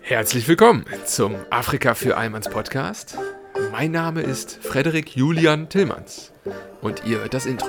Herzlich willkommen zum Afrika für Almans Podcast. Mein Name ist Frederik Julian Tillmanns und ihr hört das Intro.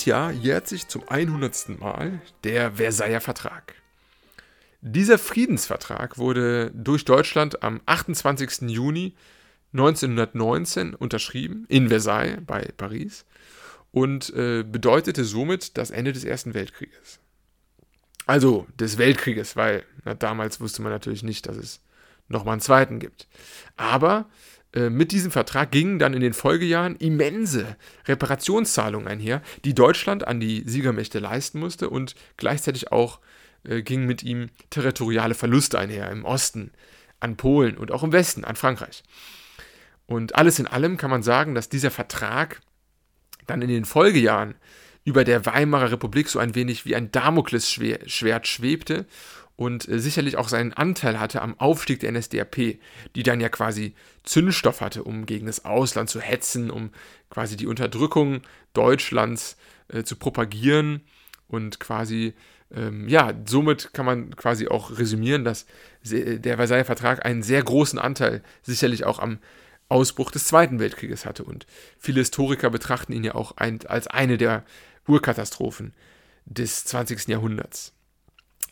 Dieses Jahr jährt sich zum 100. Mal der Versailler Vertrag. Dieser Friedensvertrag wurde durch Deutschland am 28. Juni 1919 unterschrieben in Versailles bei Paris und äh, bedeutete somit das Ende des Ersten Weltkrieges. Also des Weltkrieges, weil na, damals wusste man natürlich nicht, dass es nochmal einen zweiten gibt. Aber mit diesem Vertrag gingen dann in den Folgejahren immense Reparationszahlungen einher, die Deutschland an die Siegermächte leisten musste und gleichzeitig auch äh, gingen mit ihm territoriale Verluste einher im Osten an Polen und auch im Westen an Frankreich. Und alles in allem kann man sagen, dass dieser Vertrag dann in den Folgejahren über der Weimarer Republik so ein wenig wie ein Damoklesschwert schwebte und äh, sicherlich auch seinen Anteil hatte am Aufstieg der NSDAP, die dann ja quasi Zündstoff hatte, um gegen das Ausland zu hetzen, um quasi die Unterdrückung Deutschlands äh, zu propagieren und quasi, ähm, ja, somit kann man quasi auch resümieren, dass der Versailler Vertrag einen sehr großen Anteil sicherlich auch am Ausbruch des Zweiten Weltkrieges hatte. Und viele Historiker betrachten ihn ja auch als eine der Urkatastrophen des 20. Jahrhunderts.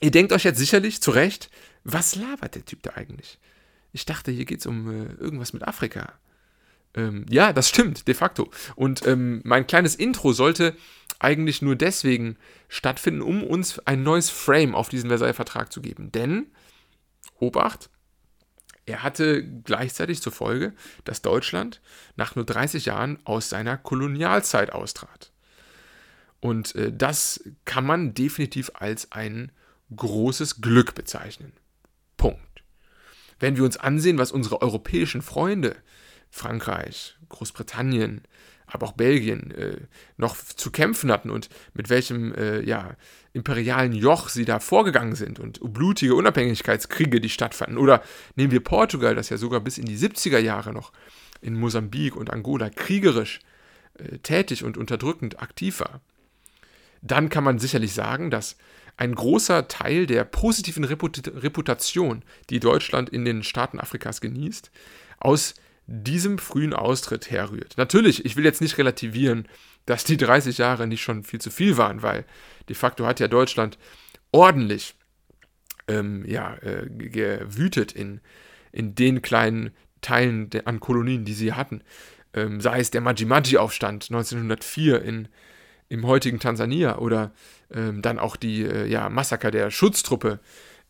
Ihr denkt euch jetzt sicherlich zu Recht, was labert der Typ da eigentlich? Ich dachte, hier geht es um äh, irgendwas mit Afrika. Ähm, ja, das stimmt, de facto. Und ähm, mein kleines Intro sollte eigentlich nur deswegen stattfinden, um uns ein neues Frame auf diesen Versailler Vertrag zu geben. Denn, Obacht, er hatte gleichzeitig zur Folge, dass Deutschland nach nur 30 Jahren aus seiner Kolonialzeit austrat. Und äh, das kann man definitiv als einen großes Glück bezeichnen. Punkt. Wenn wir uns ansehen, was unsere europäischen Freunde, Frankreich, Großbritannien, aber auch Belgien, äh, noch zu kämpfen hatten und mit welchem äh, ja, imperialen Joch sie da vorgegangen sind und blutige Unabhängigkeitskriege, die stattfanden. Oder nehmen wir Portugal, das ja sogar bis in die 70er Jahre noch in Mosambik und Angola kriegerisch äh, tätig und unterdrückend aktiv war. Dann kann man sicherlich sagen, dass ein großer Teil der positiven Reputation, die Deutschland in den Staaten Afrikas genießt, aus diesem frühen Austritt herrührt. Natürlich, ich will jetzt nicht relativieren, dass die 30 Jahre nicht schon viel zu viel waren, weil de facto hat ja Deutschland ordentlich ähm, ja, äh, gewütet in, in den kleinen Teilen der, an Kolonien, die sie hatten. Ähm, sei es der Maji-Maji-Aufstand 1904 in, im heutigen Tansania oder ähm, dann auch die äh, ja, Massaker der Schutztruppe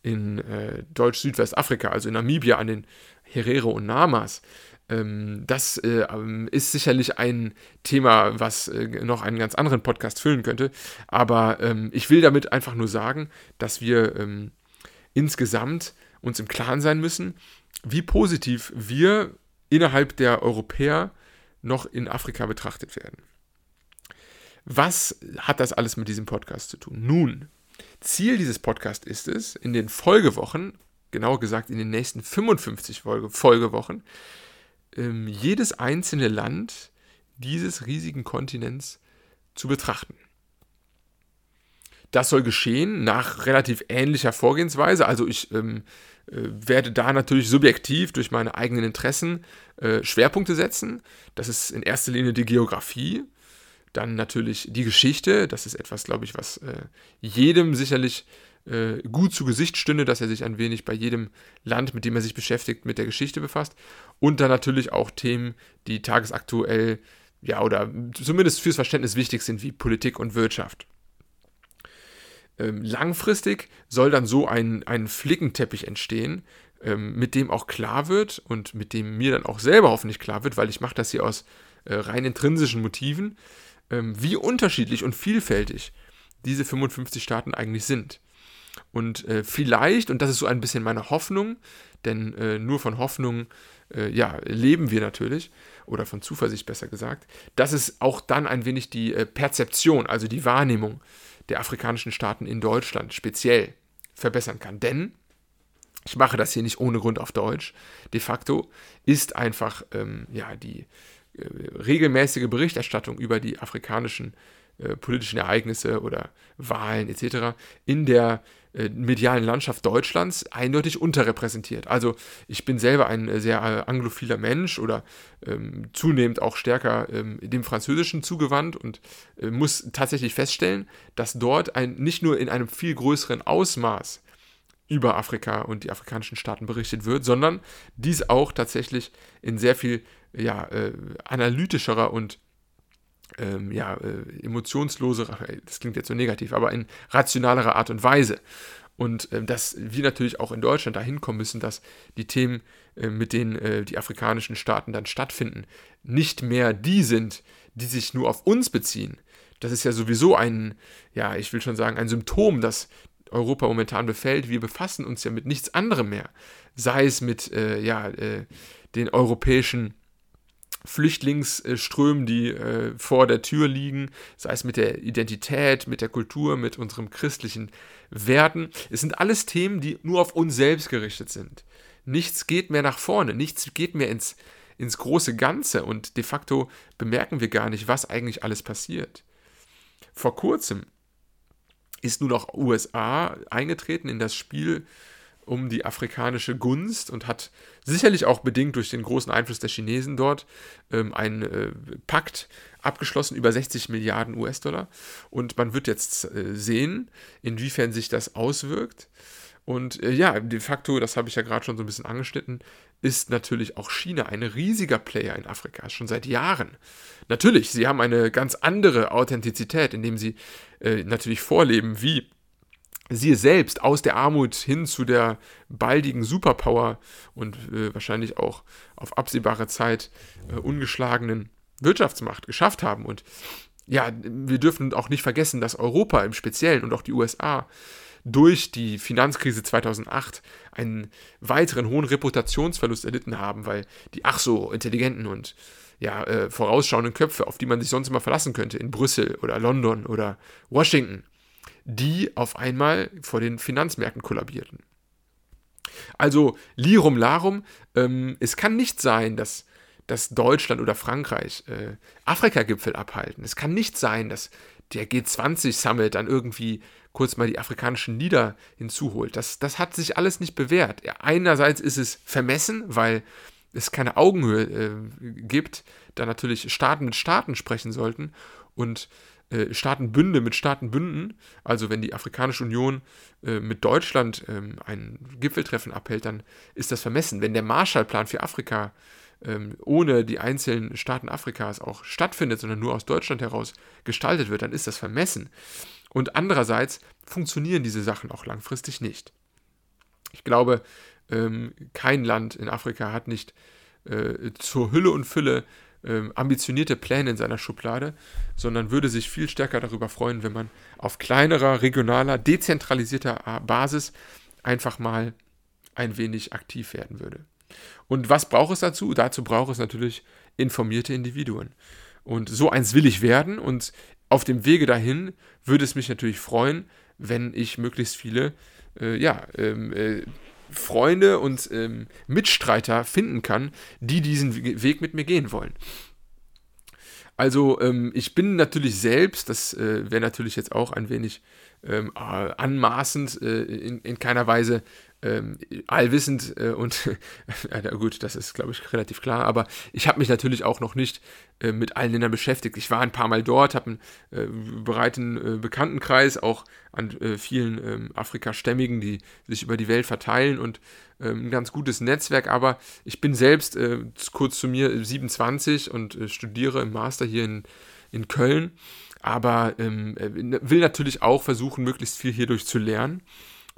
in äh, Deutsch-Südwestafrika, also in Namibia an den Herero und Namas. Ähm, das äh, ähm, ist sicherlich ein Thema, was äh, noch einen ganz anderen Podcast füllen könnte. Aber ähm, ich will damit einfach nur sagen, dass wir ähm, insgesamt uns im Klaren sein müssen, wie positiv wir innerhalb der Europäer noch in Afrika betrachtet werden. Was hat das alles mit diesem Podcast zu tun? Nun, Ziel dieses Podcasts ist es, in den Folgewochen, genauer gesagt in den nächsten 55 Folge, Folgewochen, ähm, jedes einzelne Land dieses riesigen Kontinents zu betrachten. Das soll geschehen nach relativ ähnlicher Vorgehensweise. Also ich ähm, äh, werde da natürlich subjektiv durch meine eigenen Interessen äh, Schwerpunkte setzen. Das ist in erster Linie die Geografie. Dann natürlich die Geschichte, das ist etwas, glaube ich, was äh, jedem sicherlich äh, gut zu Gesicht stünde, dass er sich ein wenig bei jedem Land, mit dem er sich beschäftigt, mit der Geschichte befasst. Und dann natürlich auch Themen, die tagesaktuell, ja, oder zumindest fürs Verständnis wichtig sind, wie Politik und Wirtschaft. Ähm, langfristig soll dann so ein, ein Flickenteppich entstehen, ähm, mit dem auch klar wird und mit dem mir dann auch selber hoffentlich klar wird, weil ich mache das hier aus äh, rein intrinsischen Motiven, ähm, wie unterschiedlich und vielfältig diese 55 Staaten eigentlich sind. Und äh, vielleicht, und das ist so ein bisschen meine Hoffnung, denn äh, nur von Hoffnung äh, ja, leben wir natürlich, oder von Zuversicht besser gesagt, dass es auch dann ein wenig die äh, Perzeption, also die Wahrnehmung der afrikanischen Staaten in Deutschland speziell verbessern kann. Denn, ich mache das hier nicht ohne Grund auf Deutsch, de facto ist einfach ähm, ja, die regelmäßige Berichterstattung über die afrikanischen äh, politischen Ereignisse oder Wahlen etc. in der äh, medialen Landschaft Deutschlands eindeutig unterrepräsentiert. Also ich bin selber ein äh, sehr äh, anglophiler Mensch oder ähm, zunehmend auch stärker ähm, dem Französischen zugewandt und äh, muss tatsächlich feststellen, dass dort ein, nicht nur in einem viel größeren Ausmaß über Afrika und die afrikanischen Staaten berichtet wird, sondern dies auch tatsächlich in sehr viel ja, äh, analytischerer und ähm, ja, äh, emotionslosere, das klingt jetzt so negativ, aber in rationalerer Art und Weise. Und äh, dass wir natürlich auch in Deutschland dahin kommen müssen, dass die Themen, äh, mit denen äh, die afrikanischen Staaten dann stattfinden, nicht mehr die sind, die sich nur auf uns beziehen. Das ist ja sowieso ein, ja, ich will schon sagen, ein Symptom, das Europa momentan befällt. Wir befassen uns ja mit nichts anderem mehr. Sei es mit, äh, ja, äh, den europäischen Flüchtlingsströmen, die äh, vor der Tür liegen, sei es mit der Identität, mit der Kultur, mit unserem christlichen Werten. Es sind alles Themen, die nur auf uns selbst gerichtet sind. Nichts geht mehr nach vorne, nichts geht mehr ins, ins große Ganze und de facto bemerken wir gar nicht, was eigentlich alles passiert. Vor kurzem ist nun auch USA eingetreten in das Spiel um die afrikanische Gunst und hat sicherlich auch bedingt durch den großen Einfluss der Chinesen dort ähm, einen äh, Pakt abgeschlossen über 60 Milliarden US-Dollar. Und man wird jetzt äh, sehen, inwiefern sich das auswirkt. Und äh, ja, de facto, das habe ich ja gerade schon so ein bisschen angeschnitten, ist natürlich auch China ein riesiger Player in Afrika, schon seit Jahren. Natürlich, sie haben eine ganz andere Authentizität, indem sie äh, natürlich vorleben, wie sie selbst aus der Armut hin zu der baldigen Superpower und äh, wahrscheinlich auch auf absehbare Zeit äh, ungeschlagenen Wirtschaftsmacht geschafft haben. Und ja, wir dürfen auch nicht vergessen, dass Europa im Speziellen und auch die USA durch die Finanzkrise 2008 einen weiteren hohen Reputationsverlust erlitten haben, weil die ach so intelligenten und ja, äh, vorausschauenden Köpfe, auf die man sich sonst immer verlassen könnte, in Brüssel oder London oder Washington, die auf einmal vor den Finanzmärkten kollabierten. Also Lirum Larum, ähm, es kann nicht sein, dass, dass Deutschland oder Frankreich äh, Afrika-Gipfel abhalten. Es kann nicht sein, dass der G20-Summit dann irgendwie kurz mal die afrikanischen Lieder hinzuholt. Das, das hat sich alles nicht bewährt. Einerseits ist es vermessen, weil es keine Augenhöhe äh, gibt, da natürlich Staaten mit Staaten sprechen sollten und äh, Staatenbünde mit Staatenbünden, also wenn die Afrikanische Union äh, mit Deutschland ähm, ein Gipfeltreffen abhält, dann ist das vermessen. Wenn der Marshallplan für Afrika ähm, ohne die einzelnen Staaten Afrikas auch stattfindet, sondern nur aus Deutschland heraus gestaltet wird, dann ist das vermessen. Und andererseits funktionieren diese Sachen auch langfristig nicht. Ich glaube, ähm, kein Land in Afrika hat nicht äh, zur Hülle und Fülle ähm, ambitionierte Pläne in seiner Schublade, sondern würde sich viel stärker darüber freuen, wenn man auf kleinerer, regionaler, dezentralisierter Basis einfach mal ein wenig aktiv werden würde. Und was braucht es dazu? Dazu braucht es natürlich informierte Individuen. Und so eins will ich werden und auf dem Wege dahin würde es mich natürlich freuen, wenn ich möglichst viele äh, ja, ähm, äh, Freunde und ähm, Mitstreiter finden kann, die diesen Weg mit mir gehen wollen. Also ähm, ich bin natürlich selbst, das äh, wäre natürlich jetzt auch ein wenig ähm, äh, anmaßend, äh, in, in, keiner Weise ähm, allwissend äh, und ja, gut, das ist, glaube ich, relativ klar, aber ich habe mich natürlich auch noch nicht äh, mit allen Ländern beschäftigt. Ich war ein paar Mal dort, habe einen äh, breiten äh, Bekanntenkreis, auch an äh, vielen ähm, Afrikastämmigen, die sich über die Welt verteilen und ähm, ein ganz gutes Netzwerk, aber ich bin selbst äh, kurz zu mir 27 und studiere im Master hier in, in Köln, aber ähm, will natürlich auch versuchen, möglichst viel hierdurch zu lernen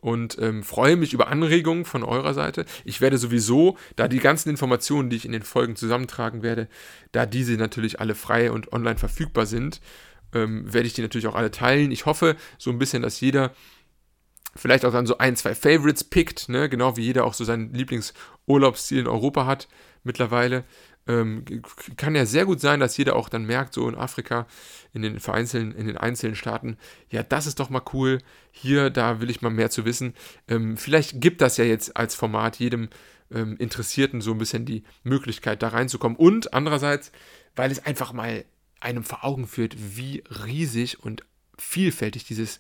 und ähm, freue mich über Anregungen von eurer Seite. Ich werde sowieso, da die ganzen Informationen, die ich in den Folgen zusammentragen werde, da diese natürlich alle frei und online verfügbar sind, ähm, werde ich die natürlich auch alle teilen. Ich hoffe so ein bisschen, dass jeder vielleicht auch dann so ein, zwei Favorites pickt, ne? genau wie jeder auch so seinen Lieblings- Urlaubsziel in Europa hat mittlerweile. Ähm, kann ja sehr gut sein, dass jeder auch dann merkt, so in Afrika, in den vereinzelten, in den einzelnen Staaten, ja, das ist doch mal cool, hier, da will ich mal mehr zu wissen. Ähm, vielleicht gibt das ja jetzt als Format jedem ähm, Interessierten so ein bisschen die Möglichkeit, da reinzukommen. Und andererseits, weil es einfach mal einem vor Augen führt, wie riesig und vielfältig dieses,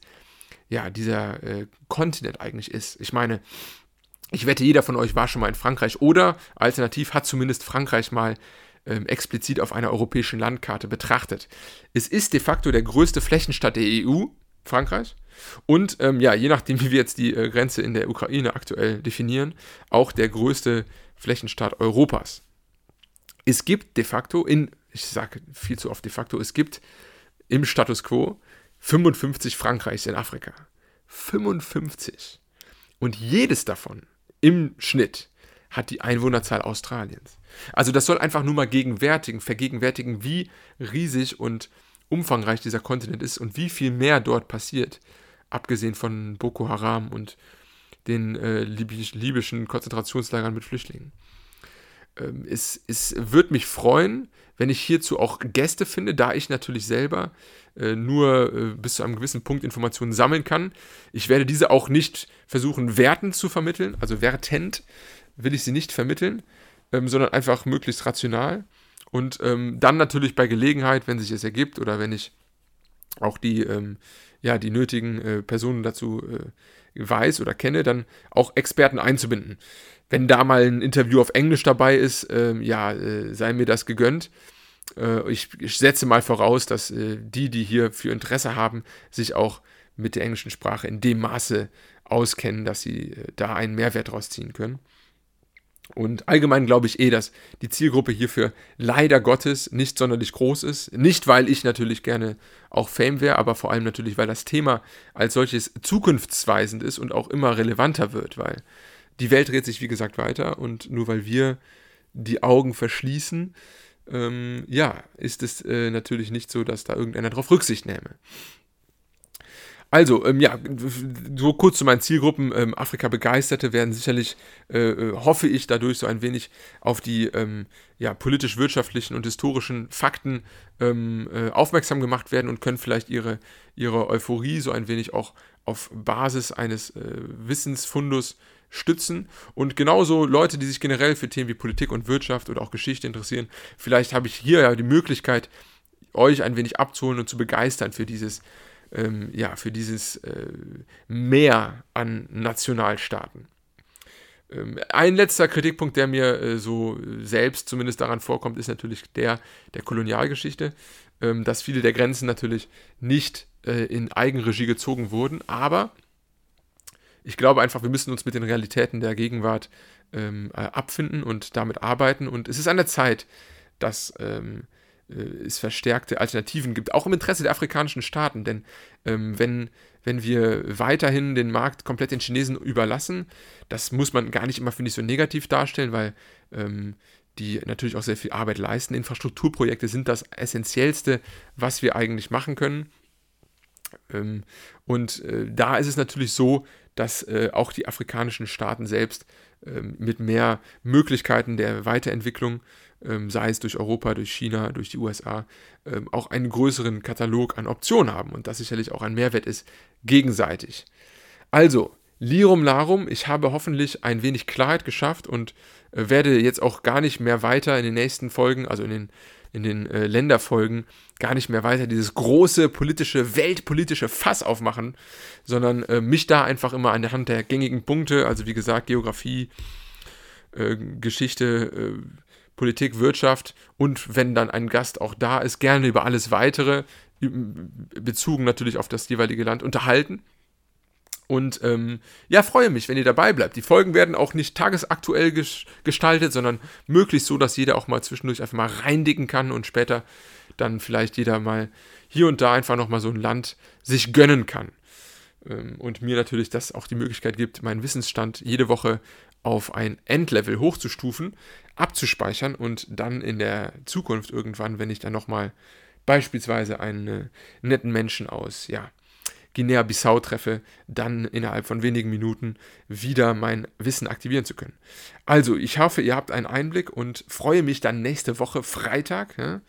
ja, dieser äh, Kontinent eigentlich ist. Ich meine, ich wette, jeder von euch war schon mal in Frankreich oder alternativ hat zumindest Frankreich mal ähm, explizit auf einer europäischen Landkarte betrachtet. Es ist de facto der größte Flächenstaat der EU, Frankreich. Und ähm, ja, je nachdem, wie wir jetzt die äh, Grenze in der Ukraine aktuell definieren, auch der größte Flächenstaat Europas. Es gibt de facto in, ich sage viel zu oft de facto, es gibt im Status quo 55 Frankreichs in Afrika. 55. Und jedes davon im Schnitt hat die Einwohnerzahl Australiens. Also das soll einfach nur mal gegenwärtigen, vergegenwärtigen, wie riesig und umfangreich dieser Kontinent ist und wie viel mehr dort passiert, abgesehen von Boko Haram und den äh, libysch, libyschen Konzentrationslagern mit Flüchtlingen. Ähm, es, es wird mich freuen, wenn ich hierzu auch Gäste finde, da ich natürlich selber äh, nur äh, bis zu einem gewissen Punkt Informationen sammeln kann. Ich werde diese auch nicht versuchen, wertend zu vermitteln, also wertend will ich sie nicht vermitteln, ähm, sondern einfach möglichst rational. Und ähm, dann natürlich bei Gelegenheit, wenn sich es ergibt oder wenn ich auch die, ähm, ja, die nötigen äh, Personen dazu äh, weiß oder kenne, dann auch Experten einzubinden. Wenn da mal ein Interview auf Englisch dabei ist, ähm, ja, äh, sei mir das gegönnt. Äh, ich, ich, setze mal voraus, dass äh, die, die hier für Interesse haben, sich auch mit der englischen Sprache in dem Maße auskennen, dass sie äh, da einen Mehrwert daraus ziehen können. Und allgemein glaube ich eh, dass die Zielgruppe hierfür leider Gottes nicht sonderlich groß ist. Nicht, weil ich natürlich gerne auch Fame wäre, aber vor allem natürlich, weil das Thema als solches zukunftsweisend ist und auch immer relevanter wird, weil die Welt dreht sich, wie gesagt, weiter und nur weil wir die Augen verschließen, ähm, ja, ist es äh, natürlich nicht so, dass da irgendeiner drauf Rücksicht nehme. Also, ähm, ja, so kurz zu meinen Zielgruppen. Ähm, Afrika-Begeisterte werden sicherlich, äh, äh, hoffe ich, dadurch so ein wenig auf die ähm, ja, politisch-wirtschaftlichen und historischen Fakten ähm, äh, aufmerksam gemacht werden und können vielleicht ihre, ihre Euphorie so ein wenig auch auf Basis eines äh, Wissensfundus stützen. Und genauso Leute, die sich generell für Themen wie Politik und Wirtschaft oder auch Geschichte interessieren, vielleicht habe ich hier ja die Möglichkeit, euch ein wenig abzuholen und zu begeistern für dieses ähm, ja, für dieses äh, Mehr an Nationalstaaten. Ähm, ein letzter Kritikpunkt, der mir äh, so selbst zumindest daran vorkommt, ist natürlich der der Kolonialgeschichte, ähm, dass viele der Grenzen natürlich nicht äh, in Eigenregie gezogen wurden, aber ich glaube einfach, wir müssen uns mit den Realitäten der Gegenwart ähm, äh, abfinden und damit arbeiten. Und es ist an der Zeit, dass es verstärkte Alternativen gibt, auch im Interesse der afrikanischen Staaten. Denn ähm, wenn, wenn wir weiterhin den Markt komplett den Chinesen überlassen, das muss man gar nicht immer, finde ich, so negativ darstellen, weil ähm, die natürlich auch sehr viel Arbeit leisten. Infrastrukturprojekte sind das Essentiellste, was wir eigentlich machen können. Ähm, und äh, da ist es natürlich so, dass äh, auch die afrikanischen Staaten selbst ähm, mit mehr Möglichkeiten der Weiterentwicklung ähm, sei es durch Europa, durch China, durch die USA, ähm, auch einen größeren Katalog an Optionen haben und das sicherlich auch ein Mehrwert ist, gegenseitig. Also, Lirum Larum, ich habe hoffentlich ein wenig Klarheit geschafft und äh, werde jetzt auch gar nicht mehr weiter in den nächsten Folgen, also in den, in den äh, Länderfolgen, gar nicht mehr weiter dieses große politische, weltpolitische Fass aufmachen, sondern äh, mich da einfach immer an der Hand der gängigen Punkte, also wie gesagt, Geografie, äh, Geschichte, äh, Politik, Wirtschaft und wenn dann ein Gast auch da ist, gerne über alles weitere, bezogen natürlich auf das jeweilige Land, unterhalten. Und ähm, ja, freue mich, wenn ihr dabei bleibt. Die Folgen werden auch nicht tagesaktuell ges gestaltet, sondern möglichst so, dass jeder auch mal zwischendurch einfach mal reindicken kann und später dann vielleicht jeder mal hier und da einfach nochmal so ein Land sich gönnen kann. Ähm, und mir natürlich das auch die Möglichkeit gibt, meinen Wissensstand jede Woche auf ein Endlevel hochzustufen, abzuspeichern und dann in der Zukunft irgendwann, wenn ich dann nochmal beispielsweise einen netten Menschen aus ja, Guinea-Bissau treffe, dann innerhalb von wenigen Minuten wieder mein Wissen aktivieren zu können. Also, ich hoffe, ihr habt einen Einblick und freue mich dann nächste Woche Freitag. Ja?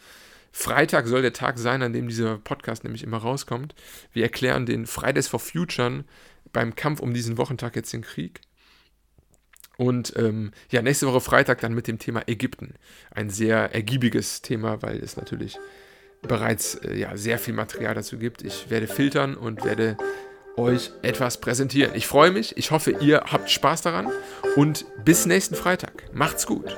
Freitag soll der Tag sein, an dem dieser Podcast nämlich immer rauskommt. Wir erklären den Fridays for Future beim Kampf um diesen Wochentag jetzt den Krieg. Und ähm, ja, nächste Woche Freitag dann mit dem Thema Ägypten. Ein sehr ergiebiges Thema, weil es natürlich bereits äh, ja, sehr viel Material dazu gibt. Ich werde filtern und werde euch etwas präsentieren. Ich freue mich, ich hoffe, ihr habt Spaß daran und bis nächsten Freitag. Macht's gut.